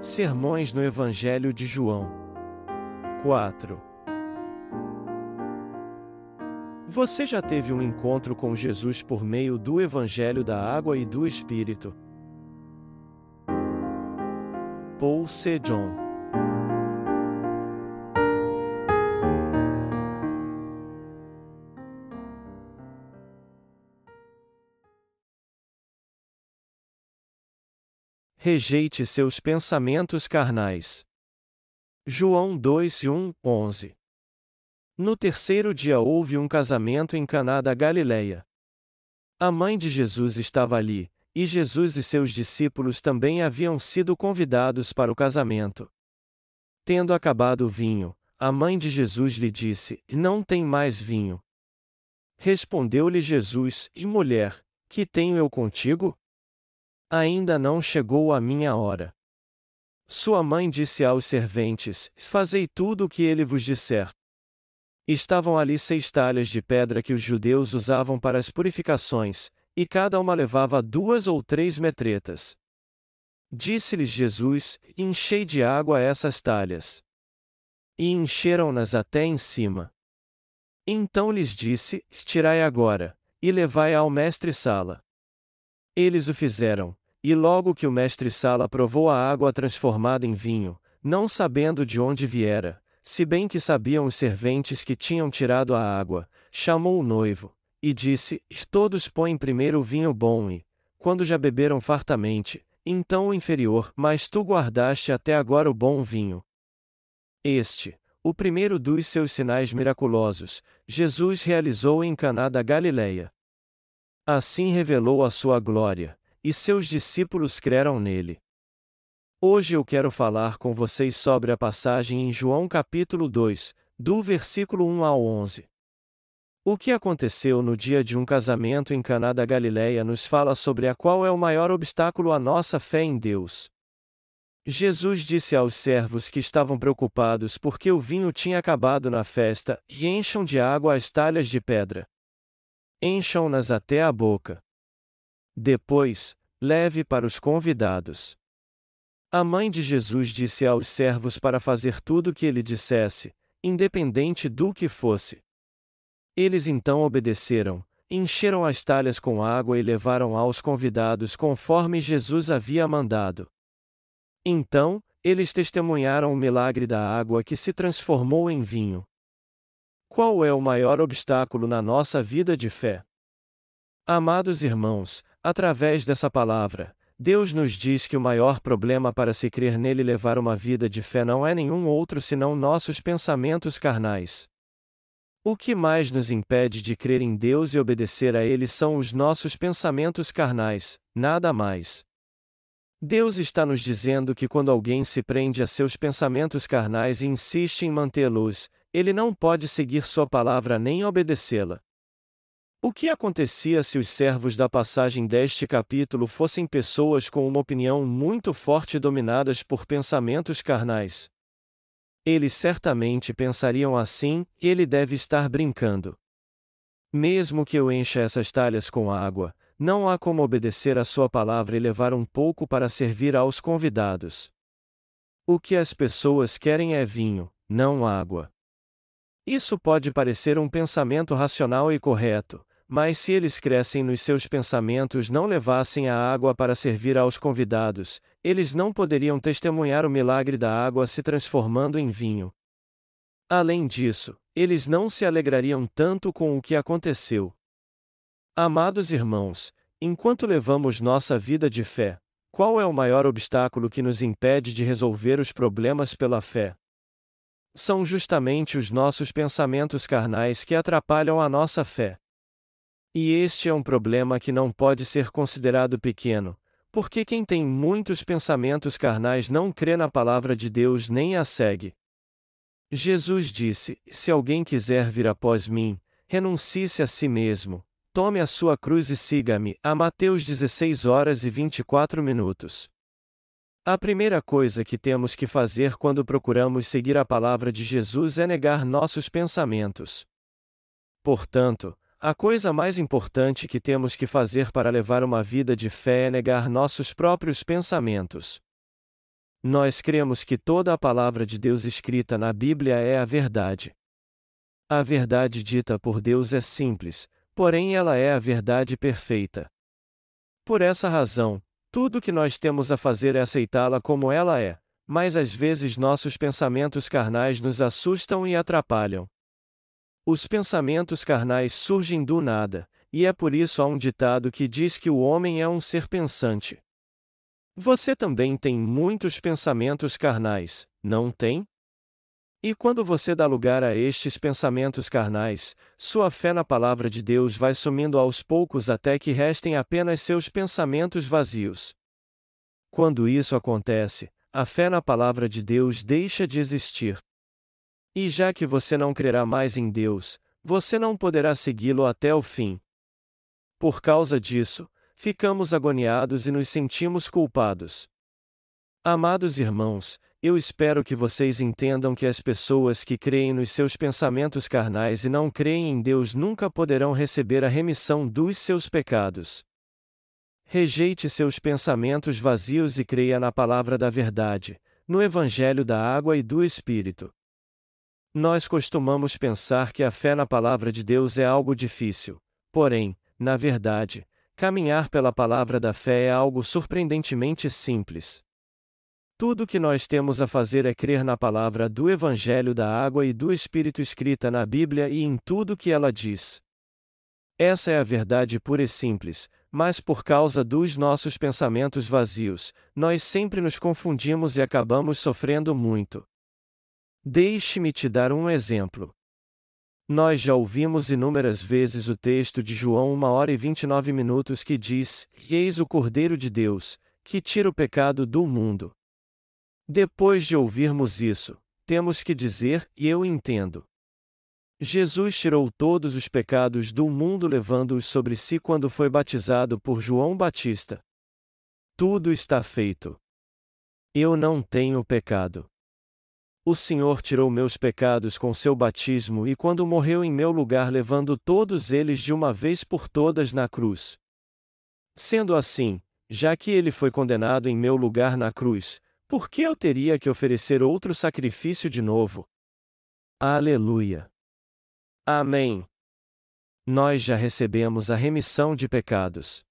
Sermões no Evangelho de João. 4. Você já teve um encontro com Jesus por meio do Evangelho da Água e do Espírito? Paul C. John Rejeite seus pensamentos carnais. João 2 1, 11 No terceiro dia houve um casamento em Caná da Galileia. A mãe de Jesus estava ali, e Jesus e seus discípulos também haviam sido convidados para o casamento. Tendo acabado o vinho, a mãe de Jesus lhe disse: Não tem mais vinho. Respondeu-lhe Jesus: Mulher, que tenho eu contigo? Ainda não chegou a minha hora. Sua mãe disse aos serventes: Fazei tudo o que ele vos disser. Estavam ali seis talhas de pedra que os judeus usavam para as purificações, e cada uma levava duas ou três metretas. Disse-lhes Jesus: Enchei de água essas talhas. E encheram-nas até em cima. Então lhes disse: Tirai agora, e levai ao mestre-sala. Eles o fizeram, e logo que o mestre-sala provou a água transformada em vinho, não sabendo de onde viera, se bem que sabiam os serventes que tinham tirado a água, chamou o noivo, e disse: Todos põem primeiro o vinho bom e, quando já beberam fartamente, então o inferior, mas tu guardaste até agora o bom vinho. Este, o primeiro dos seus sinais miraculosos, Jesus realizou em Caná da Galileia. Assim revelou a sua glória, e seus discípulos creram nele. Hoje eu quero falar com vocês sobre a passagem em João capítulo 2, do versículo 1 ao 11. O que aconteceu no dia de um casamento em Caná da Galileia nos fala sobre a qual é o maior obstáculo à nossa fé em Deus. Jesus disse aos servos que estavam preocupados porque o vinho tinha acabado na festa: e encham de água as talhas de pedra. Encham-nas até a boca. Depois, leve para os convidados. A mãe de Jesus disse aos servos para fazer tudo o que ele dissesse, independente do que fosse. Eles então obedeceram, encheram as talhas com água e levaram aos convidados conforme Jesus havia mandado. Então, eles testemunharam o milagre da água que se transformou em vinho. Qual é o maior obstáculo na nossa vida de fé? Amados irmãos, através dessa palavra, Deus nos diz que o maior problema para se crer nele levar uma vida de fé não é nenhum outro senão nossos pensamentos carnais. O que mais nos impede de crer em Deus e obedecer a Ele são os nossos pensamentos carnais, nada mais. Deus está nos dizendo que quando alguém se prende a seus pensamentos carnais e insiste em mantê-los, ele não pode seguir Sua palavra nem obedecê-la. O que acontecia se os servos da passagem deste capítulo fossem pessoas com uma opinião muito forte dominadas por pensamentos carnais? Eles certamente pensariam assim: ele deve estar brincando. Mesmo que eu encha essas talhas com água, não há como obedecer a sua palavra e levar um pouco para servir aos convidados. O que as pessoas querem é vinho, não água. Isso pode parecer um pensamento racional e correto, mas se eles crescem nos seus pensamentos não levassem a água para servir aos convidados, eles não poderiam testemunhar o milagre da água se transformando em vinho. Além disso, eles não se alegrariam tanto com o que aconteceu. Amados irmãos, enquanto levamos nossa vida de fé, qual é o maior obstáculo que nos impede de resolver os problemas pela fé? São justamente os nossos pensamentos carnais que atrapalham a nossa fé. E este é um problema que não pode ser considerado pequeno, porque quem tem muitos pensamentos carnais não crê na palavra de Deus nem a segue. Jesus disse: Se alguém quiser vir após mim, renuncie-se a si mesmo, tome a sua cruz e siga-me. A Mateus 16 horas e 24 minutos. A primeira coisa que temos que fazer quando procuramos seguir a palavra de Jesus é negar nossos pensamentos. Portanto, a coisa mais importante que temos que fazer para levar uma vida de fé é negar nossos próprios pensamentos. Nós cremos que toda a palavra de Deus escrita na Bíblia é a verdade. A verdade dita por Deus é simples, porém ela é a verdade perfeita. Por essa razão, tudo o que nós temos a fazer é aceitá-la como ela é, mas às vezes nossos pensamentos carnais nos assustam e atrapalham. Os pensamentos carnais surgem do nada, e é por isso há um ditado que diz que o homem é um ser pensante. Você também tem muitos pensamentos carnais, não tem? E quando você dá lugar a estes pensamentos carnais, sua fé na palavra de Deus vai sumindo aos poucos até que restem apenas seus pensamentos vazios. Quando isso acontece, a fé na palavra de Deus deixa de existir. E já que você não crerá mais em Deus, você não poderá segui-lo até o fim. Por causa disso, ficamos agoniados e nos sentimos culpados. Amados irmãos, eu espero que vocês entendam que as pessoas que creem nos seus pensamentos carnais e não creem em Deus nunca poderão receber a remissão dos seus pecados. Rejeite seus pensamentos vazios e creia na palavra da verdade, no Evangelho da Água e do Espírito. Nós costumamos pensar que a fé na palavra de Deus é algo difícil, porém, na verdade, caminhar pela palavra da fé é algo surpreendentemente simples. Tudo o que nós temos a fazer é crer na palavra do Evangelho da Água e do Espírito escrita na Bíblia e em tudo que ela diz. Essa é a verdade pura e simples, mas por causa dos nossos pensamentos vazios, nós sempre nos confundimos e acabamos sofrendo muito. Deixe-me te dar um exemplo. Nós já ouvimos inúmeras vezes o texto de João 1 hora e 29 minutos que diz: Eis o Cordeiro de Deus, que tira o pecado do mundo. Depois de ouvirmos isso, temos que dizer, e eu entendo. Jesus tirou todos os pecados do mundo levando-os sobre si quando foi batizado por João Batista. Tudo está feito. Eu não tenho pecado. O Senhor tirou meus pecados com seu batismo e quando morreu em meu lugar levando todos eles de uma vez por todas na cruz. Sendo assim, já que ele foi condenado em meu lugar na cruz, por que eu teria que oferecer outro sacrifício de novo? Aleluia! Amém! Nós já recebemos a remissão de pecados.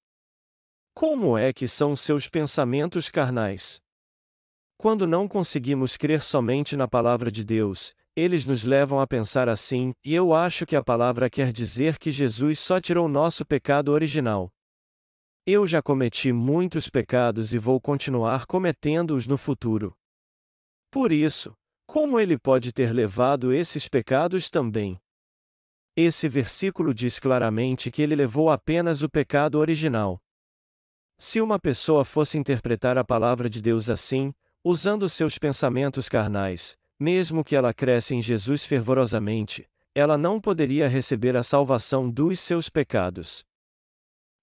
Como é que são seus pensamentos carnais? Quando não conseguimos crer somente na palavra de Deus, eles nos levam a pensar assim, e eu acho que a palavra quer dizer que Jesus só tirou nosso pecado original. Eu já cometi muitos pecados e vou continuar cometendo-os no futuro. Por isso, como ele pode ter levado esses pecados também? Esse versículo diz claramente que ele levou apenas o pecado original. Se uma pessoa fosse interpretar a palavra de Deus assim, usando seus pensamentos carnais, mesmo que ela cresça em Jesus fervorosamente, ela não poderia receber a salvação dos seus pecados.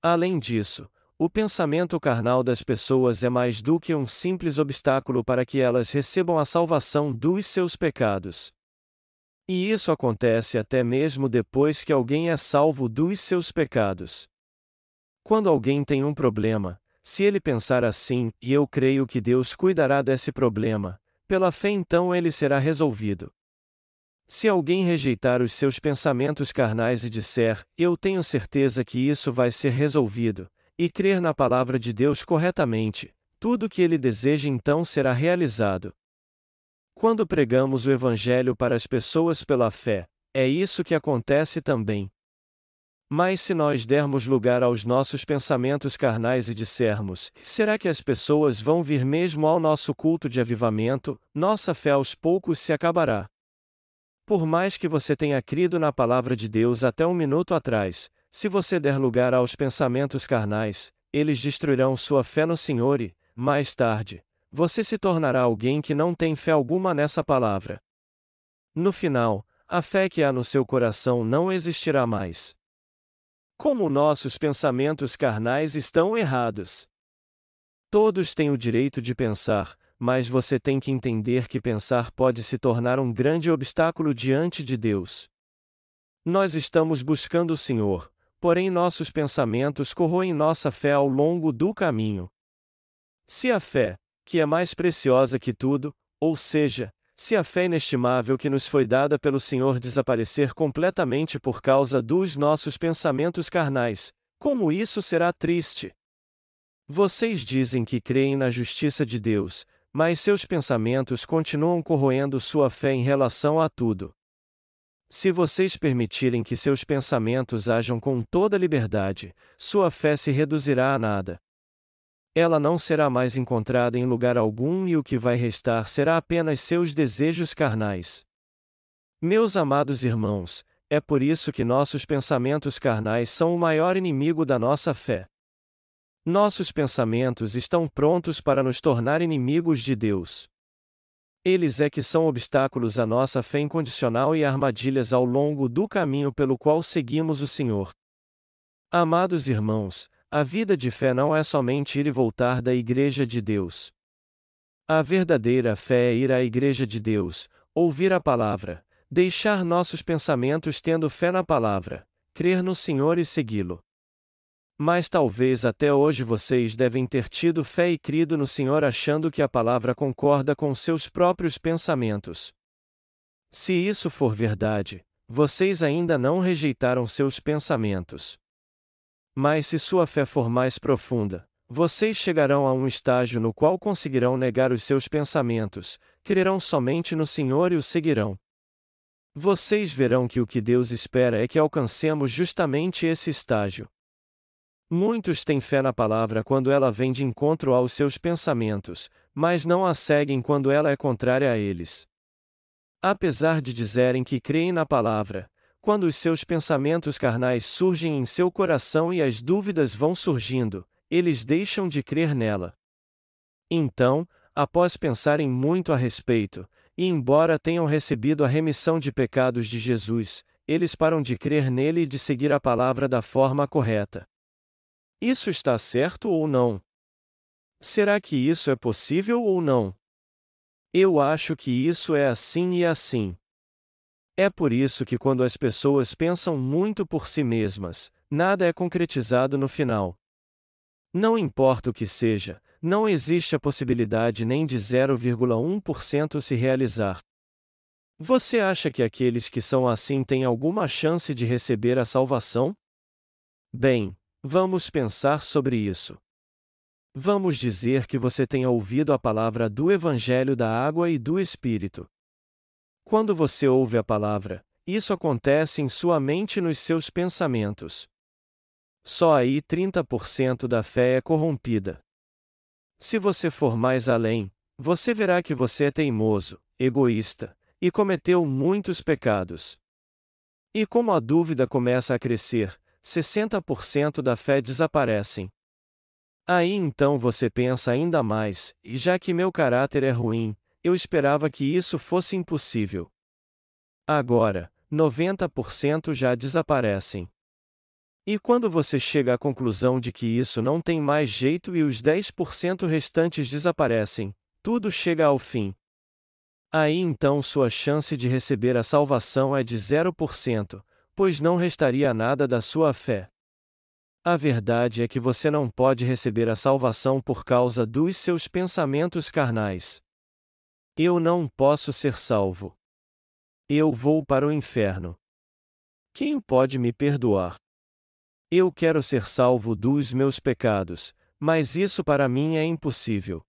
Além disso, o pensamento carnal das pessoas é mais do que um simples obstáculo para que elas recebam a salvação dos seus pecados. E isso acontece até mesmo depois que alguém é salvo dos seus pecados. Quando alguém tem um problema, se ele pensar assim, e eu creio que Deus cuidará desse problema, pela fé então ele será resolvido. Se alguém rejeitar os seus pensamentos carnais e disser, eu tenho certeza que isso vai ser resolvido, e crer na palavra de Deus corretamente, tudo o que ele deseja então será realizado. Quando pregamos o Evangelho para as pessoas pela fé, é isso que acontece também. Mas se nós dermos lugar aos nossos pensamentos carnais e dissermos: será que as pessoas vão vir mesmo ao nosso culto de avivamento? Nossa fé aos poucos se acabará. Por mais que você tenha crido na palavra de Deus até um minuto atrás, se você der lugar aos pensamentos carnais, eles destruirão sua fé no Senhor e, mais tarde, você se tornará alguém que não tem fé alguma nessa palavra. No final, a fé que há no seu coração não existirá mais. Como nossos pensamentos carnais estão errados. Todos têm o direito de pensar, mas você tem que entender que pensar pode se tornar um grande obstáculo diante de Deus. Nós estamos buscando o Senhor, porém nossos pensamentos corroem nossa fé ao longo do caminho. Se a fé, que é mais preciosa que tudo, ou seja, se a fé inestimável que nos foi dada pelo Senhor desaparecer completamente por causa dos nossos pensamentos carnais, como isso será triste? Vocês dizem que creem na justiça de Deus, mas seus pensamentos continuam corroendo sua fé em relação a tudo. Se vocês permitirem que seus pensamentos ajam com toda liberdade, sua fé se reduzirá a nada. Ela não será mais encontrada em lugar algum e o que vai restar será apenas seus desejos carnais. Meus amados irmãos, é por isso que nossos pensamentos carnais são o maior inimigo da nossa fé. Nossos pensamentos estão prontos para nos tornar inimigos de Deus. Eles é que são obstáculos à nossa fé incondicional e armadilhas ao longo do caminho pelo qual seguimos o Senhor. Amados irmãos, a vida de fé não é somente ir e voltar da Igreja de Deus. A verdadeira fé é ir à Igreja de Deus, ouvir a palavra, deixar nossos pensamentos tendo fé na palavra, crer no Senhor e segui-lo. Mas talvez até hoje vocês devem ter tido fé e crido no Senhor achando que a palavra concorda com seus próprios pensamentos. Se isso for verdade, vocês ainda não rejeitaram seus pensamentos. Mas se sua fé for mais profunda, vocês chegarão a um estágio no qual conseguirão negar os seus pensamentos, crerão somente no Senhor e o seguirão. Vocês verão que o que Deus espera é que alcancemos justamente esse estágio. Muitos têm fé na palavra quando ela vem de encontro aos seus pensamentos, mas não a seguem quando ela é contrária a eles. Apesar de dizerem que creem na palavra, quando os seus pensamentos carnais surgem em seu coração e as dúvidas vão surgindo, eles deixam de crer nela. Então, após pensarem muito a respeito, e embora tenham recebido a remissão de pecados de Jesus, eles param de crer nele e de seguir a palavra da forma correta. Isso está certo ou não? Será que isso é possível ou não? Eu acho que isso é assim e assim. É por isso que quando as pessoas pensam muito por si mesmas, nada é concretizado no final. Não importa o que seja, não existe a possibilidade nem de 0,1% se realizar. Você acha que aqueles que são assim têm alguma chance de receber a salvação? Bem, Vamos pensar sobre isso. Vamos dizer que você tenha ouvido a palavra do Evangelho da Água e do Espírito. Quando você ouve a palavra, isso acontece em sua mente e nos seus pensamentos. Só aí 30% da fé é corrompida. Se você for mais além, você verá que você é teimoso, egoísta, e cometeu muitos pecados. E como a dúvida começa a crescer, 60% da fé desaparecem. Aí então você pensa ainda mais, e já que meu caráter é ruim, eu esperava que isso fosse impossível. Agora, 90% já desaparecem. E quando você chega à conclusão de que isso não tem mais jeito e os 10% restantes desaparecem, tudo chega ao fim. Aí então sua chance de receber a salvação é de 0%, pois não restaria nada da sua fé. A verdade é que você não pode receber a salvação por causa dos seus pensamentos carnais. Eu não posso ser salvo. Eu vou para o inferno. Quem pode me perdoar? Eu quero ser salvo dos meus pecados, mas isso para mim é impossível.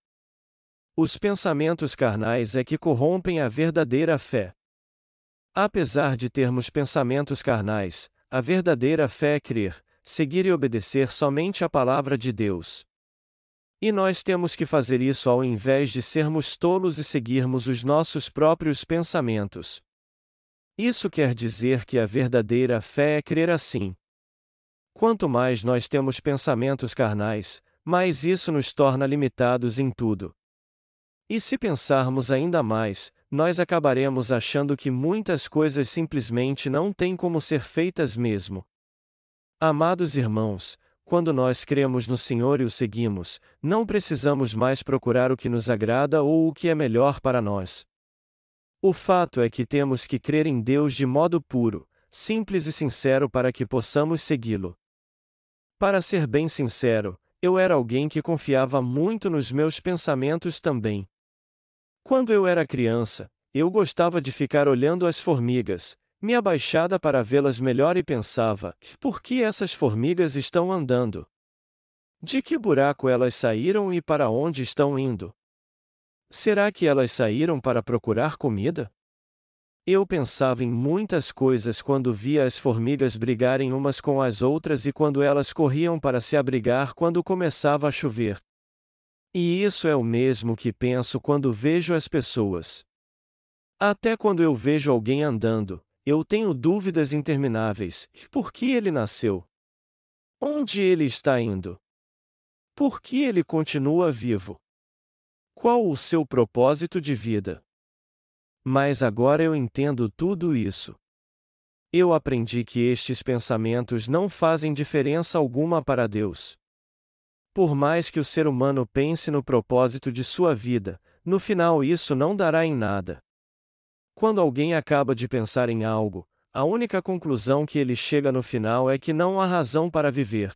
Os pensamentos carnais é que corrompem a verdadeira fé. Apesar de termos pensamentos carnais, a verdadeira fé é crer, seguir e obedecer somente a palavra de Deus. E nós temos que fazer isso ao invés de sermos tolos e seguirmos os nossos próprios pensamentos. Isso quer dizer que a verdadeira fé é crer assim. Quanto mais nós temos pensamentos carnais, mais isso nos torna limitados em tudo. E se pensarmos ainda mais, nós acabaremos achando que muitas coisas simplesmente não têm como ser feitas mesmo. Amados irmãos, quando nós cremos no Senhor e o seguimos, não precisamos mais procurar o que nos agrada ou o que é melhor para nós. O fato é que temos que crer em Deus de modo puro, simples e sincero para que possamos segui-lo. Para ser bem sincero, eu era alguém que confiava muito nos meus pensamentos também. Quando eu era criança, eu gostava de ficar olhando as formigas, me abaixada para vê-las melhor e pensava: por que essas formigas estão andando? De que buraco elas saíram e para onde estão indo? Será que elas saíram para procurar comida? Eu pensava em muitas coisas quando via as formigas brigarem umas com as outras e quando elas corriam para se abrigar quando começava a chover. E isso é o mesmo que penso quando vejo as pessoas. Até quando eu vejo alguém andando, eu tenho dúvidas intermináveis: por que ele nasceu? Onde ele está indo? Por que ele continua vivo? Qual o seu propósito de vida? Mas agora eu entendo tudo isso. Eu aprendi que estes pensamentos não fazem diferença alguma para Deus. Por mais que o ser humano pense no propósito de sua vida, no final isso não dará em nada. Quando alguém acaba de pensar em algo, a única conclusão que ele chega no final é que não há razão para viver.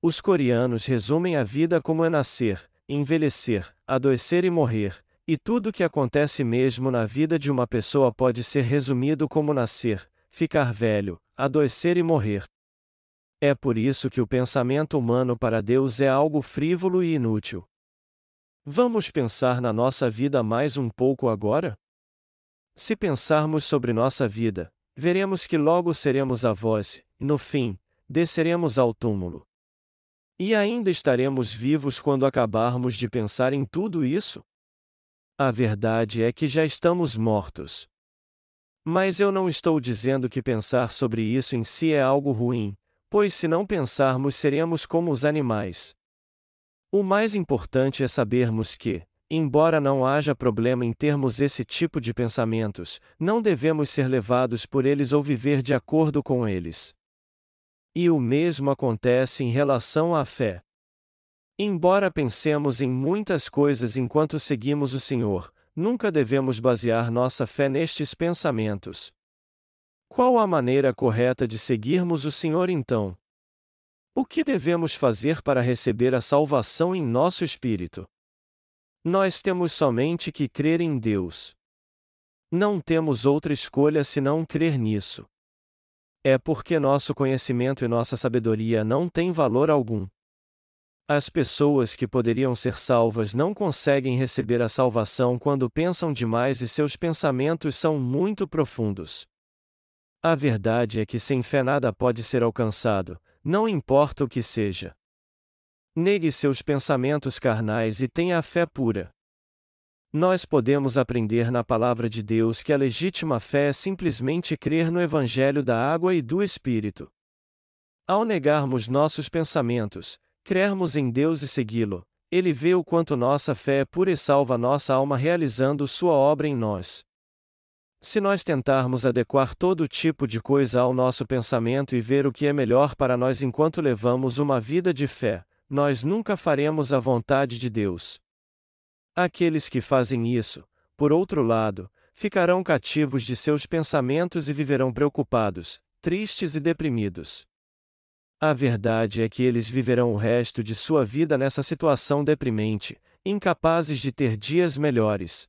Os coreanos resumem a vida como é nascer, envelhecer, adoecer e morrer, e tudo o que acontece mesmo na vida de uma pessoa pode ser resumido como nascer, ficar velho, adoecer e morrer. É por isso que o pensamento humano para Deus é algo frívolo e inútil. Vamos pensar na nossa vida mais um pouco agora? Se pensarmos sobre nossa vida, veremos que logo seremos avós, e no fim, desceremos ao túmulo. E ainda estaremos vivos quando acabarmos de pensar em tudo isso? A verdade é que já estamos mortos. Mas eu não estou dizendo que pensar sobre isso em si é algo ruim, pois se não pensarmos seremos como os animais. O mais importante é sabermos que, embora não haja problema em termos esse tipo de pensamentos, não devemos ser levados por eles ou viver de acordo com eles. E o mesmo acontece em relação à fé. Embora pensemos em muitas coisas enquanto seguimos o Senhor, nunca devemos basear nossa fé nestes pensamentos. Qual a maneira correta de seguirmos o Senhor então? O que devemos fazer para receber a salvação em nosso espírito? Nós temos somente que crer em Deus. Não temos outra escolha senão crer nisso. É porque nosso conhecimento e nossa sabedoria não têm valor algum. As pessoas que poderiam ser salvas não conseguem receber a salvação quando pensam demais e seus pensamentos são muito profundos. A verdade é que sem fé nada pode ser alcançado, não importa o que seja. Negue seus pensamentos carnais e tenha a fé pura. Nós podemos aprender na palavra de Deus que a legítima fé é simplesmente crer no Evangelho da água e do Espírito. Ao negarmos nossos pensamentos, crermos em Deus e segui-lo, ele vê o quanto nossa fé é pura e salva nossa alma realizando sua obra em nós. Se nós tentarmos adequar todo tipo de coisa ao nosso pensamento e ver o que é melhor para nós enquanto levamos uma vida de fé, nós nunca faremos a vontade de Deus. Aqueles que fazem isso, por outro lado, ficarão cativos de seus pensamentos e viverão preocupados, tristes e deprimidos. A verdade é que eles viverão o resto de sua vida nessa situação deprimente, incapazes de ter dias melhores.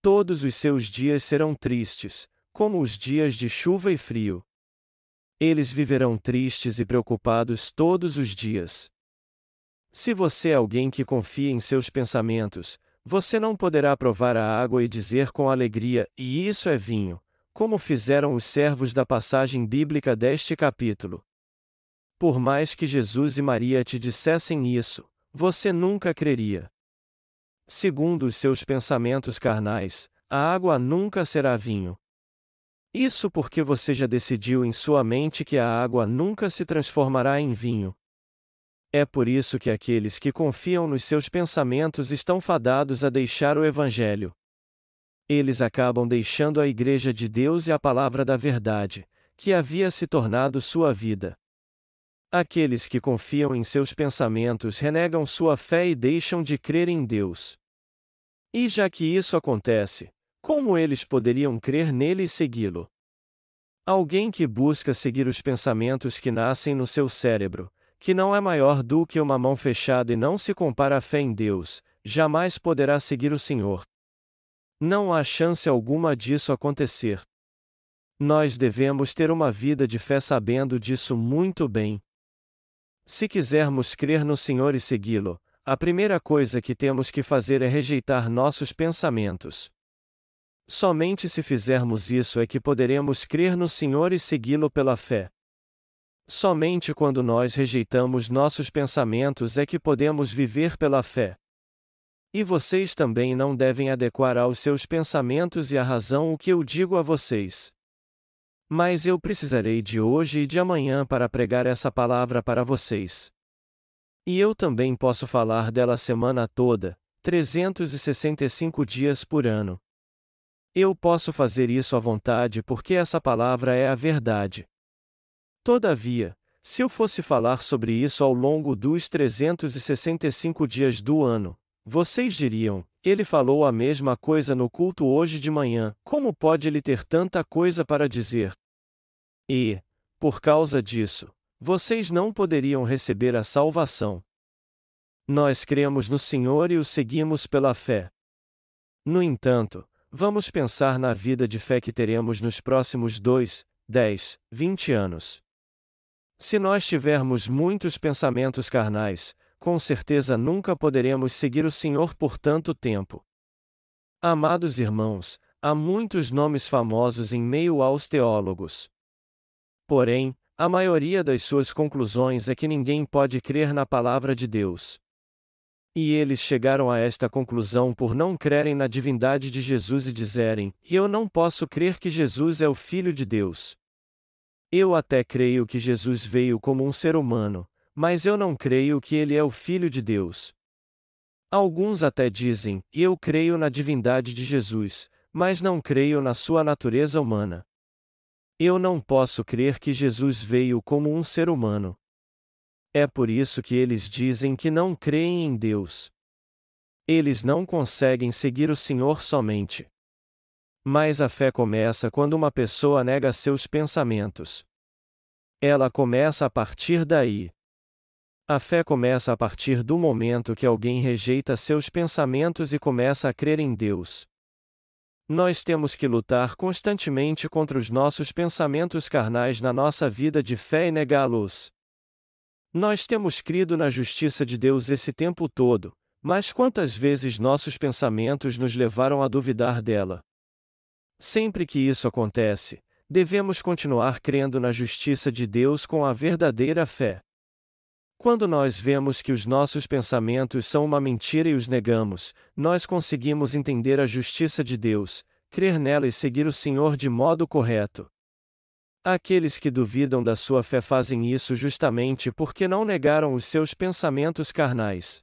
Todos os seus dias serão tristes, como os dias de chuva e frio. Eles viverão tristes e preocupados todos os dias. Se você é alguém que confia em seus pensamentos, você não poderá provar a água e dizer com alegria: E isso é vinho, como fizeram os servos da passagem bíblica deste capítulo. Por mais que Jesus e Maria te dissessem isso, você nunca creria. Segundo os seus pensamentos carnais, a água nunca será vinho. Isso porque você já decidiu em sua mente que a água nunca se transformará em vinho. É por isso que aqueles que confiam nos seus pensamentos estão fadados a deixar o Evangelho. Eles acabam deixando a Igreja de Deus e a palavra da verdade, que havia se tornado sua vida. Aqueles que confiam em seus pensamentos renegam sua fé e deixam de crer em Deus. E já que isso acontece, como eles poderiam crer nele e segui-lo? Alguém que busca seguir os pensamentos que nascem no seu cérebro, que não é maior do que uma mão fechada e não se compara à fé em Deus, jamais poderá seguir o Senhor. Não há chance alguma disso acontecer. Nós devemos ter uma vida de fé sabendo disso muito bem. Se quisermos crer no Senhor e segui-lo, a primeira coisa que temos que fazer é rejeitar nossos pensamentos. Somente se fizermos isso é que poderemos crer no Senhor e segui-lo pela fé. Somente quando nós rejeitamos nossos pensamentos é que podemos viver pela fé. E vocês também não devem adequar aos seus pensamentos e à razão o que eu digo a vocês. Mas eu precisarei de hoje e de amanhã para pregar essa palavra para vocês. E eu também posso falar dela a semana toda, 365 dias por ano. Eu posso fazer isso à vontade porque essa palavra é a verdade. Todavia, se eu fosse falar sobre isso ao longo dos 365 dias do ano, vocês diriam: ele falou a mesma coisa no culto hoje de manhã, como pode ele ter tanta coisa para dizer? E, por causa disso, vocês não poderiam receber a salvação. Nós cremos no Senhor e o seguimos pela fé. No entanto, vamos pensar na vida de fé que teremos nos próximos dois, dez, vinte anos. Se nós tivermos muitos pensamentos carnais, com certeza nunca poderemos seguir o Senhor por tanto tempo. Amados irmãos, há muitos nomes famosos em meio aos teólogos. Porém, a maioria das suas conclusões é que ninguém pode crer na palavra de Deus. E eles chegaram a esta conclusão por não crerem na divindade de Jesus e dizerem: Eu não posso crer que Jesus é o Filho de Deus. Eu até creio que Jesus veio como um ser humano, mas eu não creio que ele é o Filho de Deus. Alguns até dizem: Eu creio na divindade de Jesus, mas não creio na sua natureza humana. Eu não posso crer que Jesus veio como um ser humano. É por isso que eles dizem que não creem em Deus. Eles não conseguem seguir o Senhor somente. Mas a fé começa quando uma pessoa nega seus pensamentos. Ela começa a partir daí. A fé começa a partir do momento que alguém rejeita seus pensamentos e começa a crer em Deus. Nós temos que lutar constantemente contra os nossos pensamentos carnais na nossa vida de fé e negá-los. Nós temos crido na justiça de Deus esse tempo todo, mas quantas vezes nossos pensamentos nos levaram a duvidar dela? Sempre que isso acontece, devemos continuar crendo na justiça de Deus com a verdadeira fé. Quando nós vemos que os nossos pensamentos são uma mentira e os negamos, nós conseguimos entender a justiça de Deus, crer nela e seguir o Senhor de modo correto. Aqueles que duvidam da sua fé fazem isso justamente porque não negaram os seus pensamentos carnais.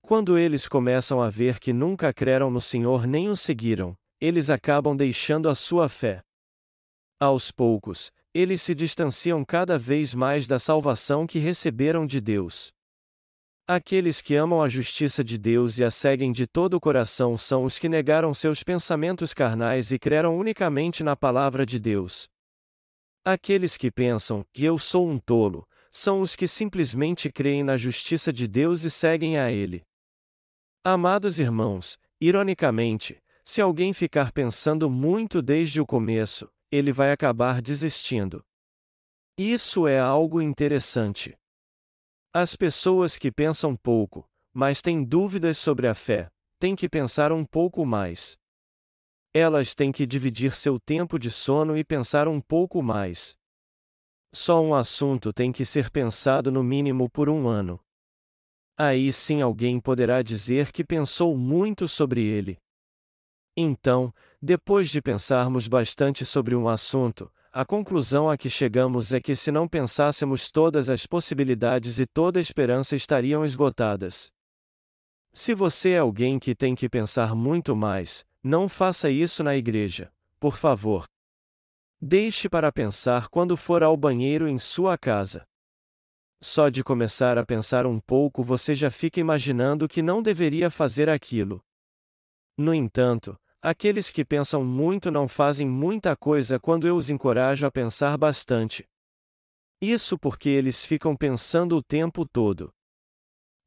Quando eles começam a ver que nunca creram no Senhor nem o seguiram, eles acabam deixando a sua fé. Aos poucos, eles se distanciam cada vez mais da salvação que receberam de Deus. Aqueles que amam a justiça de Deus e a seguem de todo o coração são os que negaram seus pensamentos carnais e creram unicamente na palavra de Deus. Aqueles que pensam que eu sou um tolo, são os que simplesmente creem na justiça de Deus e seguem a Ele. Amados irmãos, ironicamente, se alguém ficar pensando muito desde o começo, ele vai acabar desistindo. Isso é algo interessante. As pessoas que pensam pouco, mas têm dúvidas sobre a fé, têm que pensar um pouco mais. Elas têm que dividir seu tempo de sono e pensar um pouco mais. Só um assunto tem que ser pensado no mínimo por um ano. Aí sim alguém poderá dizer que pensou muito sobre ele. Então, depois de pensarmos bastante sobre um assunto, a conclusão a que chegamos é que se não pensássemos todas as possibilidades e toda esperança estariam esgotadas. Se você é alguém que tem que pensar muito mais, não faça isso na igreja, por favor. Deixe para pensar quando for ao banheiro em sua casa. Só de começar a pensar um pouco você já fica imaginando que não deveria fazer aquilo. No entanto, aqueles que pensam muito não fazem muita coisa quando eu os encorajo a pensar bastante. Isso porque eles ficam pensando o tempo todo.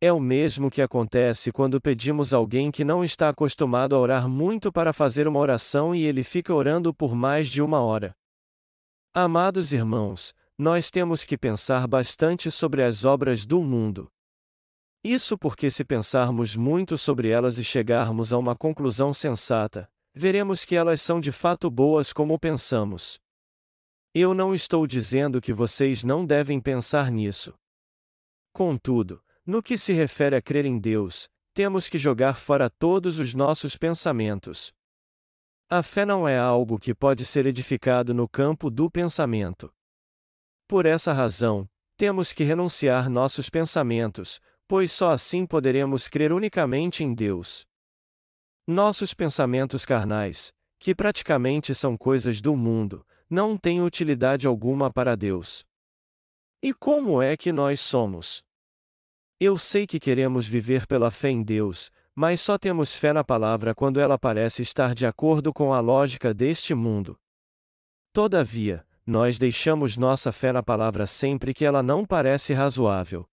É o mesmo que acontece quando pedimos alguém que não está acostumado a orar muito para fazer uma oração e ele fica orando por mais de uma hora. Amados irmãos, nós temos que pensar bastante sobre as obras do mundo. Isso porque, se pensarmos muito sobre elas e chegarmos a uma conclusão sensata, veremos que elas são de fato boas como pensamos. Eu não estou dizendo que vocês não devem pensar nisso. Contudo, no que se refere a crer em Deus, temos que jogar fora todos os nossos pensamentos. A fé não é algo que pode ser edificado no campo do pensamento. Por essa razão, temos que renunciar nossos pensamentos, pois só assim poderemos crer unicamente em Deus. Nossos pensamentos carnais, que praticamente são coisas do mundo, não têm utilidade alguma para Deus. E como é que nós somos? Eu sei que queremos viver pela fé em Deus, mas só temos fé na palavra quando ela parece estar de acordo com a lógica deste mundo. Todavia, nós deixamos nossa fé na palavra sempre que ela não parece razoável.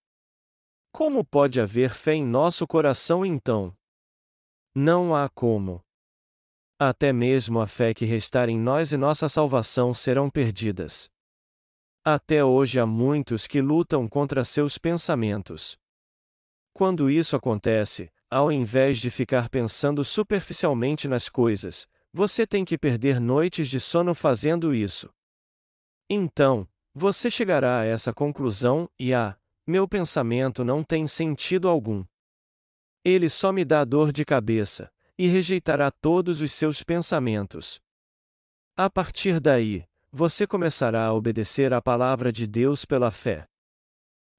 Como pode haver fé em nosso coração então? Não há como. Até mesmo a fé que restar em nós e nossa salvação serão perdidas. Até hoje há muitos que lutam contra seus pensamentos. Quando isso acontece, ao invés de ficar pensando superficialmente nas coisas, você tem que perder noites de sono fazendo isso. Então, você chegará a essa conclusão e ah, meu pensamento não tem sentido algum. Ele só me dá dor de cabeça, e rejeitará todos os seus pensamentos. A partir daí, você começará a obedecer à palavra de Deus pela fé.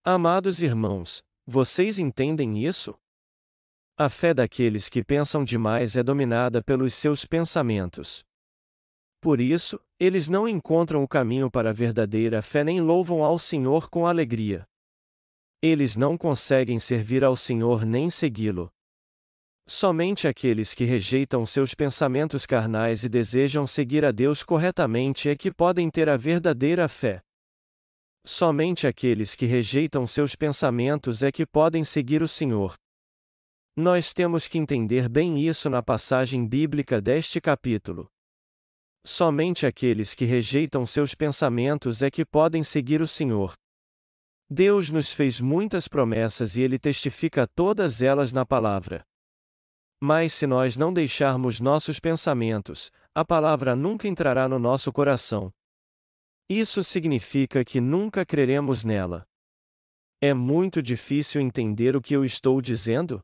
Amados irmãos, vocês entendem isso? A fé daqueles que pensam demais é dominada pelos seus pensamentos. Por isso, eles não encontram o caminho para a verdadeira fé nem louvam ao Senhor com alegria. Eles não conseguem servir ao Senhor nem segui-lo. Somente aqueles que rejeitam seus pensamentos carnais e desejam seguir a Deus corretamente é que podem ter a verdadeira fé. Somente aqueles que rejeitam seus pensamentos é que podem seguir o Senhor. Nós temos que entender bem isso na passagem bíblica deste capítulo. Somente aqueles que rejeitam seus pensamentos é que podem seguir o Senhor. Deus nos fez muitas promessas e Ele testifica todas elas na palavra. Mas se nós não deixarmos nossos pensamentos, a palavra nunca entrará no nosso coração. Isso significa que nunca creremos nela. É muito difícil entender o que eu estou dizendo?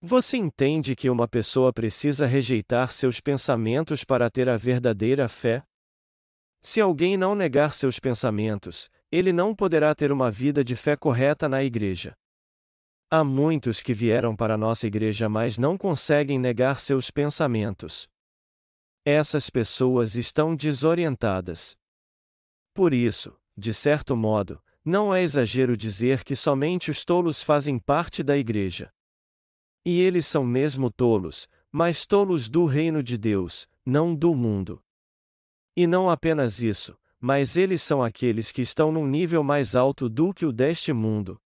Você entende que uma pessoa precisa rejeitar seus pensamentos para ter a verdadeira fé? Se alguém não negar seus pensamentos, ele não poderá ter uma vida de fé correta na igreja. Há muitos que vieram para a nossa igreja mas não conseguem negar seus pensamentos. Essas pessoas estão desorientadas. Por isso, de certo modo, não é exagero dizer que somente os tolos fazem parte da igreja. E eles são mesmo tolos, mas tolos do reino de Deus, não do mundo. E não apenas isso, mas eles são aqueles que estão num nível mais alto do que o deste mundo.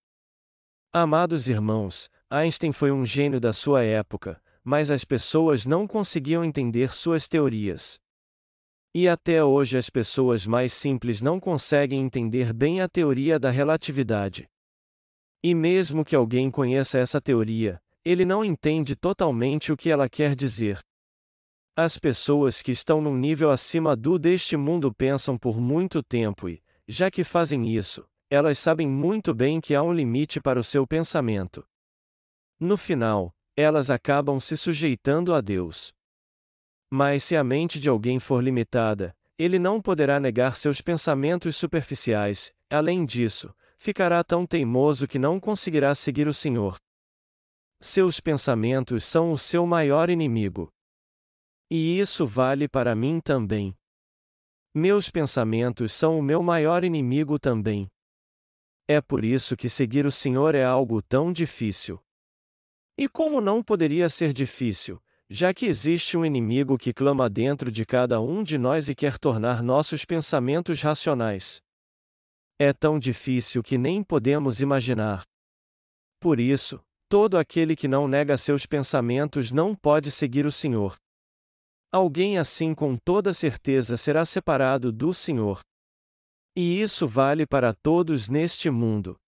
Amados irmãos, Einstein foi um gênio da sua época, mas as pessoas não conseguiam entender suas teorias. E até hoje as pessoas mais simples não conseguem entender bem a teoria da relatividade. E mesmo que alguém conheça essa teoria, ele não entende totalmente o que ela quer dizer. As pessoas que estão num nível acima do deste mundo pensam por muito tempo e, já que fazem isso, elas sabem muito bem que há um limite para o seu pensamento. No final, elas acabam se sujeitando a Deus. Mas se a mente de alguém for limitada, ele não poderá negar seus pensamentos superficiais, além disso, ficará tão teimoso que não conseguirá seguir o Senhor. Seus pensamentos são o seu maior inimigo. E isso vale para mim também. Meus pensamentos são o meu maior inimigo também. É por isso que seguir o Senhor é algo tão difícil. E como não poderia ser difícil, já que existe um inimigo que clama dentro de cada um de nós e quer tornar nossos pensamentos racionais. É tão difícil que nem podemos imaginar. Por isso, todo aquele que não nega seus pensamentos não pode seguir o Senhor. Alguém assim com toda certeza será separado do Senhor. E isso vale para todos neste mundo.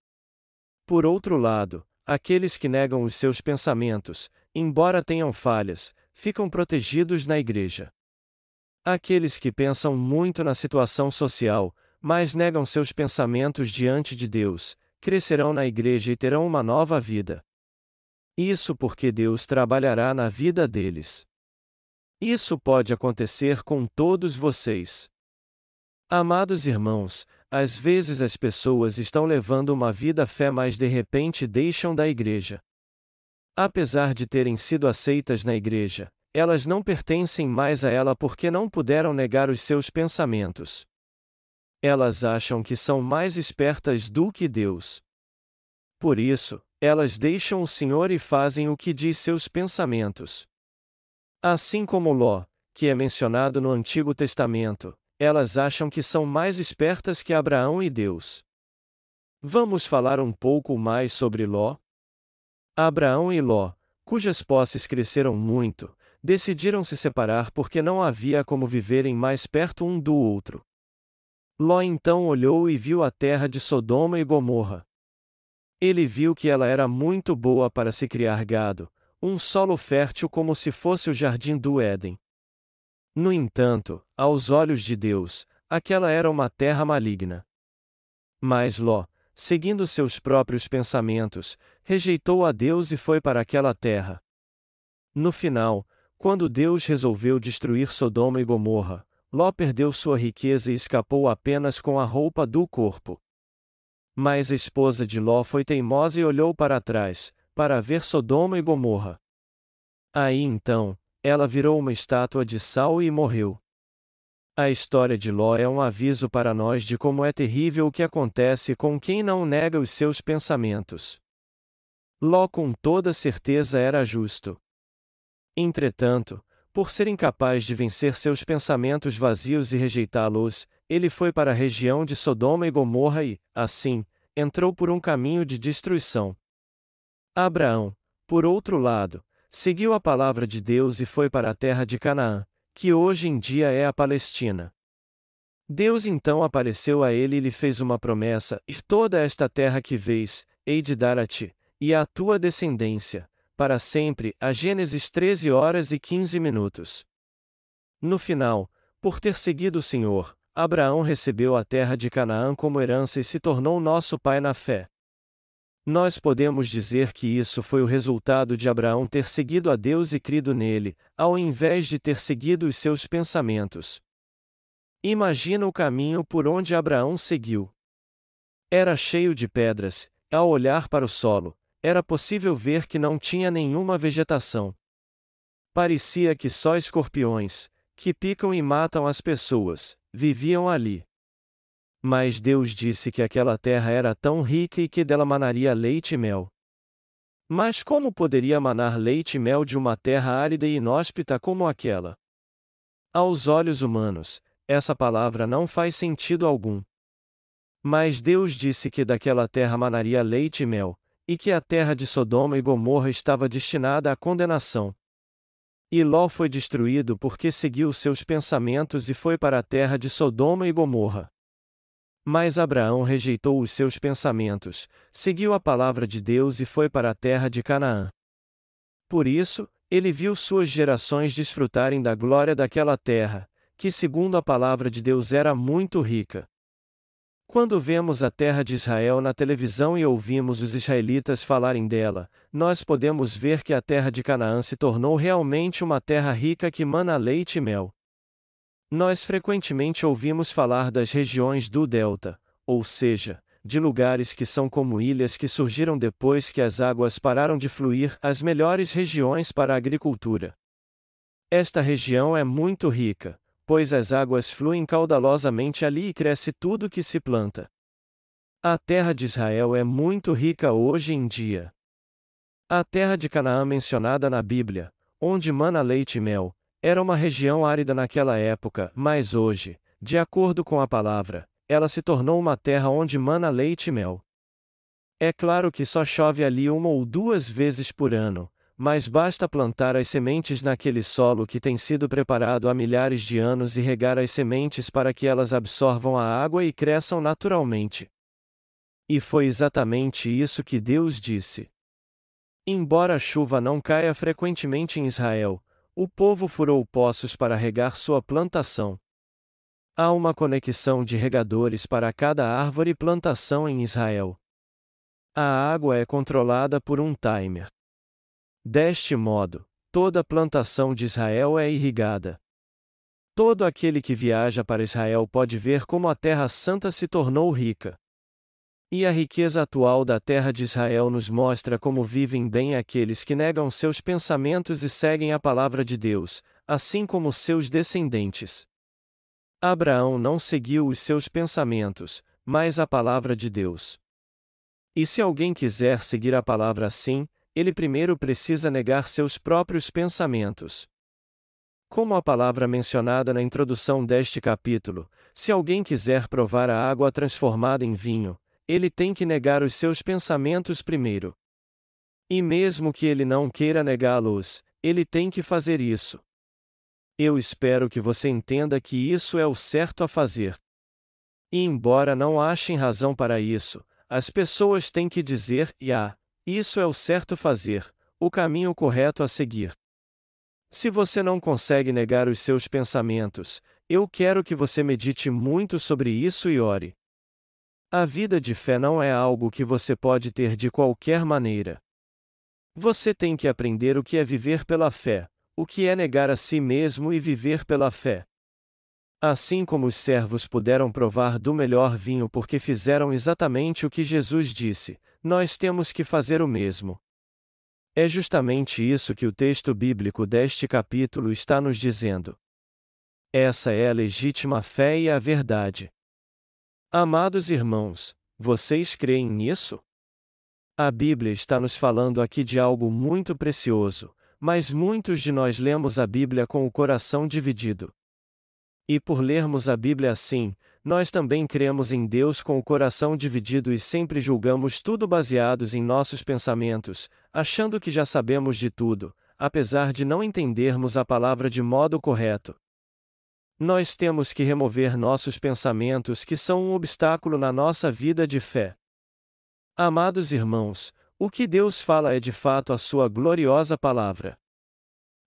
Por outro lado, aqueles que negam os seus pensamentos, embora tenham falhas, ficam protegidos na igreja. Aqueles que pensam muito na situação social, mas negam seus pensamentos diante de Deus, crescerão na igreja e terão uma nova vida. Isso porque Deus trabalhará na vida deles. Isso pode acontecer com todos vocês. Amados irmãos, às vezes as pessoas estão levando uma vida fé, mas de repente deixam da igreja. Apesar de terem sido aceitas na igreja, elas não pertencem mais a ela porque não puderam negar os seus pensamentos. Elas acham que são mais espertas do que Deus. Por isso, elas deixam o Senhor e fazem o que diz seus pensamentos. Assim como Ló, que é mencionado no Antigo Testamento, elas acham que são mais espertas que Abraão e Deus. Vamos falar um pouco mais sobre Ló? Abraão e Ló, cujas posses cresceram muito, decidiram se separar porque não havia como viverem mais perto um do outro. Ló então olhou e viu a terra de Sodoma e Gomorra. Ele viu que ela era muito boa para se criar gado, um solo fértil como se fosse o jardim do Éden. No entanto, aos olhos de Deus, aquela era uma terra maligna. Mas Ló, seguindo seus próprios pensamentos, rejeitou a Deus e foi para aquela terra. No final, quando Deus resolveu destruir Sodoma e Gomorra, Ló perdeu sua riqueza e escapou apenas com a roupa do corpo. Mas a esposa de Ló foi teimosa e olhou para trás, para ver Sodoma e Gomorra. Aí então, ela virou uma estátua de sal e morreu. A história de Ló é um aviso para nós de como é terrível o que acontece com quem não nega os seus pensamentos. Ló com toda certeza era justo. Entretanto, por ser incapaz de vencer seus pensamentos vazios e rejeitá-los, ele foi para a região de Sodoma e Gomorra e, assim, entrou por um caminho de destruição. Abraão, por outro lado, seguiu a palavra de Deus e foi para a terra de Canaã, que hoje em dia é a Palestina. Deus então apareceu a ele e lhe fez uma promessa: E toda esta terra que vês, hei de dar a ti, e à tua descendência, para sempre, a Gênesis 13 horas e 15 minutos. No final, por ter seguido o Senhor, Abraão recebeu a terra de Canaã como herança e se tornou nosso pai na fé. Nós podemos dizer que isso foi o resultado de Abraão ter seguido a Deus e crido nele, ao invés de ter seguido os seus pensamentos. Imagina o caminho por onde Abraão seguiu. Era cheio de pedras, ao olhar para o solo, era possível ver que não tinha nenhuma vegetação. Parecia que só escorpiões, que picam e matam as pessoas, viviam ali. Mas Deus disse que aquela terra era tão rica e que dela manaria leite e mel. Mas como poderia manar leite e mel de uma terra árida e inóspita como aquela? Aos olhos humanos, essa palavra não faz sentido algum. Mas Deus disse que daquela terra manaria leite e mel, e que a terra de Sodoma e Gomorra estava destinada à condenação. E Ló foi destruído porque seguiu seus pensamentos e foi para a terra de Sodoma e Gomorra. Mas Abraão rejeitou os seus pensamentos, seguiu a palavra de Deus e foi para a terra de Canaã. Por isso, ele viu suas gerações desfrutarem da glória daquela terra, que segundo a palavra de Deus era muito rica. Quando vemos a terra de Israel na televisão e ouvimos os israelitas falarem dela, nós podemos ver que a terra de Canaã se tornou realmente uma terra rica que mana leite e mel. Nós frequentemente ouvimos falar das regiões do Delta, ou seja, de lugares que são como ilhas que surgiram depois que as águas pararam de fluir, as melhores regiões para a agricultura. Esta região é muito rica, pois as águas fluem caudalosamente ali e cresce tudo que se planta. A terra de Israel é muito rica hoje em dia. A terra de Canaã mencionada na Bíblia, onde mana leite e mel, era uma região árida naquela época, mas hoje, de acordo com a palavra, ela se tornou uma terra onde mana leite e mel. É claro que só chove ali uma ou duas vezes por ano, mas basta plantar as sementes naquele solo que tem sido preparado há milhares de anos e regar as sementes para que elas absorvam a água e cresçam naturalmente. E foi exatamente isso que Deus disse. Embora a chuva não caia frequentemente em Israel, o povo furou poços para regar sua plantação. Há uma conexão de regadores para cada árvore e plantação em Israel. A água é controlada por um timer. Deste modo, toda plantação de Israel é irrigada. Todo aquele que viaja para Israel pode ver como a Terra Santa se tornou rica. E a riqueza atual da terra de Israel nos mostra como vivem bem aqueles que negam seus pensamentos e seguem a palavra de Deus, assim como seus descendentes. Abraão não seguiu os seus pensamentos, mas a palavra de Deus. E se alguém quiser seguir a palavra assim, ele primeiro precisa negar seus próprios pensamentos. Como a palavra mencionada na introdução deste capítulo, se alguém quiser provar a água transformada em vinho, ele tem que negar os seus pensamentos primeiro. E mesmo que ele não queira negá-los, ele tem que fazer isso. Eu espero que você entenda que isso é o certo a fazer. E embora não achem razão para isso, as pessoas têm que dizer: e ah, isso é o certo fazer, o caminho correto a seguir. Se você não consegue negar os seus pensamentos, eu quero que você medite muito sobre isso e ore. A vida de fé não é algo que você pode ter de qualquer maneira. Você tem que aprender o que é viver pela fé, o que é negar a si mesmo e viver pela fé. Assim como os servos puderam provar do melhor vinho porque fizeram exatamente o que Jesus disse, nós temos que fazer o mesmo. É justamente isso que o texto bíblico deste capítulo está nos dizendo. Essa é a legítima fé e a verdade. Amados irmãos, vocês creem nisso? A Bíblia está nos falando aqui de algo muito precioso, mas muitos de nós lemos a Bíblia com o coração dividido. E por lermos a Bíblia assim, nós também cremos em Deus com o coração dividido e sempre julgamos tudo baseados em nossos pensamentos, achando que já sabemos de tudo, apesar de não entendermos a palavra de modo correto. Nós temos que remover nossos pensamentos que são um obstáculo na nossa vida de fé. Amados irmãos, o que Deus fala é de fato a sua gloriosa palavra.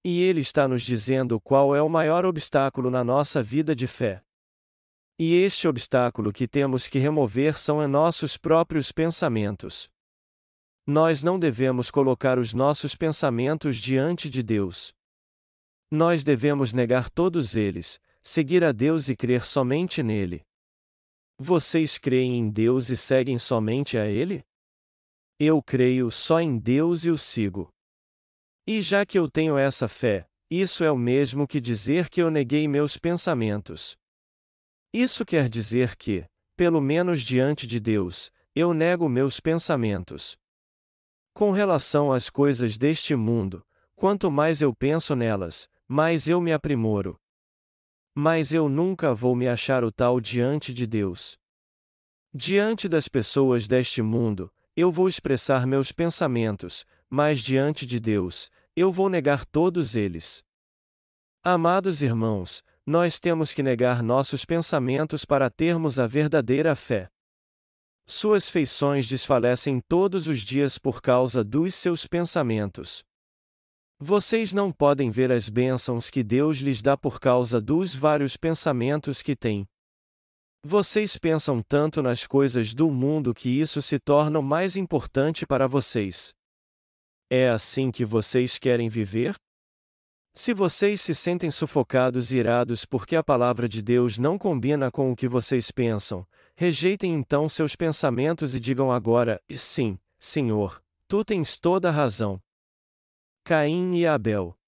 E Ele está nos dizendo qual é o maior obstáculo na nossa vida de fé. E este obstáculo que temos que remover são em nossos próprios pensamentos. Nós não devemos colocar os nossos pensamentos diante de Deus. Nós devemos negar todos eles, seguir a Deus e crer somente nele. Vocês creem em Deus e seguem somente a Ele? Eu creio só em Deus e o sigo. E já que eu tenho essa fé, isso é o mesmo que dizer que eu neguei meus pensamentos. Isso quer dizer que, pelo menos diante de Deus, eu nego meus pensamentos. Com relação às coisas deste mundo, quanto mais eu penso nelas, mais eu me aprimoro. Mas eu nunca vou me achar o tal diante de Deus. Diante das pessoas deste mundo, eu vou expressar meus pensamentos, mas diante de Deus, eu vou negar todos eles. Amados irmãos, nós temos que negar nossos pensamentos para termos a verdadeira fé. Suas feições desfalecem todos os dias por causa dos seus pensamentos. Vocês não podem ver as bênçãos que Deus lhes dá por causa dos vários pensamentos que têm. Vocês pensam tanto nas coisas do mundo que isso se torna mais importante para vocês. É assim que vocês querem viver? Se vocês se sentem sufocados e irados porque a palavra de Deus não combina com o que vocês pensam, rejeitem então seus pensamentos e digam agora: sim, Senhor, tu tens toda a razão. Caim e Abel.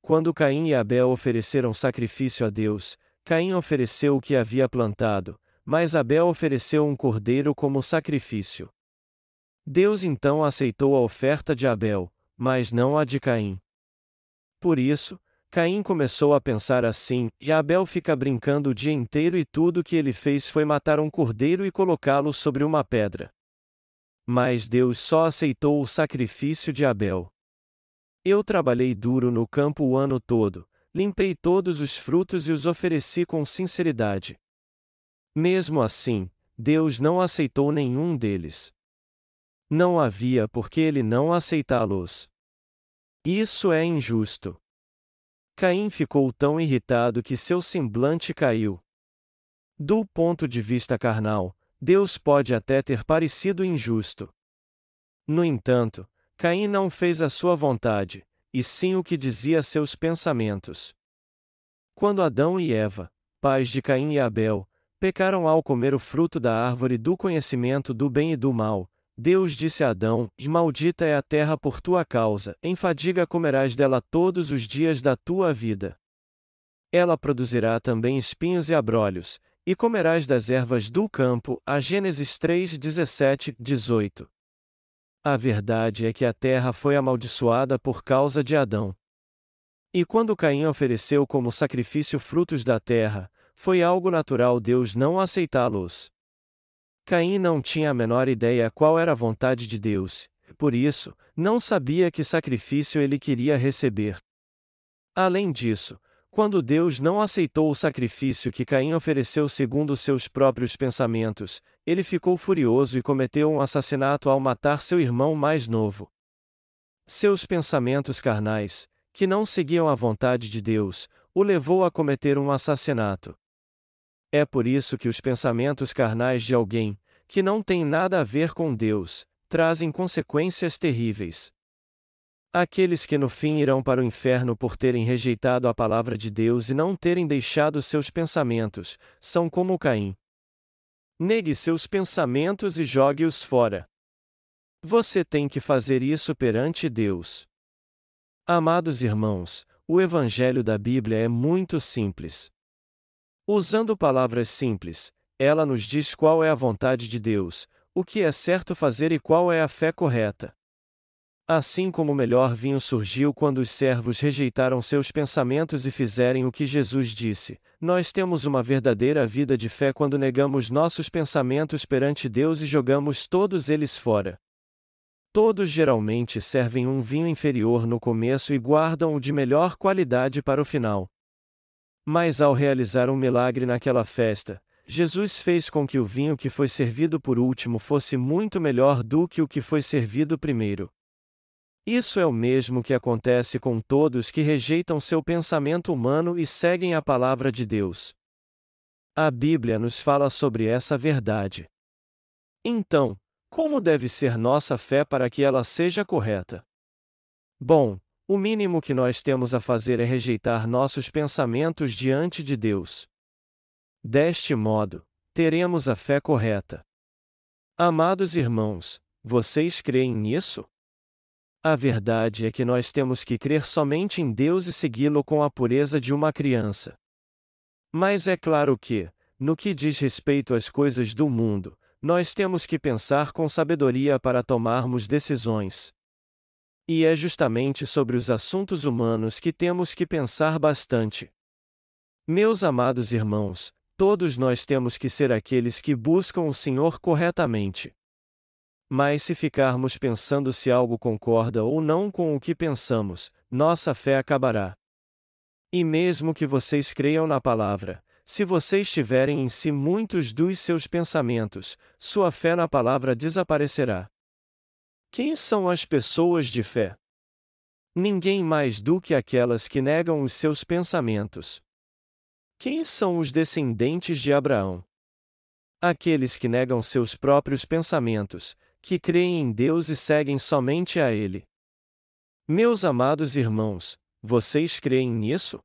Quando Caim e Abel ofereceram sacrifício a Deus, Caim ofereceu o que havia plantado, mas Abel ofereceu um cordeiro como sacrifício. Deus então aceitou a oferta de Abel, mas não a de Caim. Por isso, Caim começou a pensar assim: e Abel fica brincando o dia inteiro e tudo que ele fez foi matar um cordeiro e colocá-lo sobre uma pedra. Mas Deus só aceitou o sacrifício de Abel. Eu trabalhei duro no campo o ano todo, limpei todos os frutos e os ofereci com sinceridade. Mesmo assim, Deus não aceitou nenhum deles. Não havia por que ele não aceitá-los. Isso é injusto. Caim ficou tão irritado que seu semblante caiu. Do ponto de vista carnal, Deus pode até ter parecido injusto. No entanto, Caim não fez a sua vontade, e sim o que dizia seus pensamentos. Quando Adão e Eva, pais de Caim e Abel, pecaram ao comer o fruto da árvore do conhecimento do bem e do mal, Deus disse a Adão: Maldita é a terra por tua causa, em fadiga comerás dela todos os dias da tua vida. Ela produzirá também espinhos e abrolhos, e comerás das ervas do campo. A Gênesis 3, 17, 18. A verdade é que a terra foi amaldiçoada por causa de Adão. E quando Caim ofereceu como sacrifício frutos da terra, foi algo natural Deus não aceitá-los. Caim não tinha a menor ideia qual era a vontade de Deus, por isso, não sabia que sacrifício ele queria receber. Além disso, quando Deus não aceitou o sacrifício que Caim ofereceu segundo seus próprios pensamentos, ele ficou furioso e cometeu um assassinato ao matar seu irmão mais novo. Seus pensamentos carnais, que não seguiam a vontade de Deus, o levou a cometer um assassinato. É por isso que os pensamentos carnais de alguém, que não tem nada a ver com Deus, trazem consequências terríveis. Aqueles que no fim irão para o inferno por terem rejeitado a palavra de Deus e não terem deixado seus pensamentos, são como Caim. Negue seus pensamentos e jogue-os fora. Você tem que fazer isso perante Deus. Amados irmãos, o Evangelho da Bíblia é muito simples. Usando palavras simples, ela nos diz qual é a vontade de Deus, o que é certo fazer e qual é a fé correta. Assim como o melhor vinho surgiu quando os servos rejeitaram seus pensamentos e fizerem o que Jesus disse, nós temos uma verdadeira vida de fé quando negamos nossos pensamentos perante Deus e jogamos todos eles fora. Todos geralmente servem um vinho inferior no começo e guardam o de melhor qualidade para o final. Mas ao realizar um milagre naquela festa, Jesus fez com que o vinho que foi servido por último fosse muito melhor do que o que foi servido primeiro. Isso é o mesmo que acontece com todos que rejeitam seu pensamento humano e seguem a palavra de Deus. A Bíblia nos fala sobre essa verdade. Então, como deve ser nossa fé para que ela seja correta? Bom, o mínimo que nós temos a fazer é rejeitar nossos pensamentos diante de Deus. Deste modo, teremos a fé correta. Amados irmãos, vocês creem nisso? A verdade é que nós temos que crer somente em Deus e segui-lo com a pureza de uma criança. Mas é claro que, no que diz respeito às coisas do mundo, nós temos que pensar com sabedoria para tomarmos decisões. E é justamente sobre os assuntos humanos que temos que pensar bastante. Meus amados irmãos, todos nós temos que ser aqueles que buscam o Senhor corretamente. Mas se ficarmos pensando se algo concorda ou não com o que pensamos, nossa fé acabará. E mesmo que vocês creiam na palavra, se vocês tiverem em si muitos dos seus pensamentos, sua fé na palavra desaparecerá. Quem são as pessoas de fé? Ninguém mais do que aquelas que negam os seus pensamentos. Quem são os descendentes de Abraão? Aqueles que negam seus próprios pensamentos, que creem em Deus e seguem somente a Ele. Meus amados irmãos, vocês creem nisso?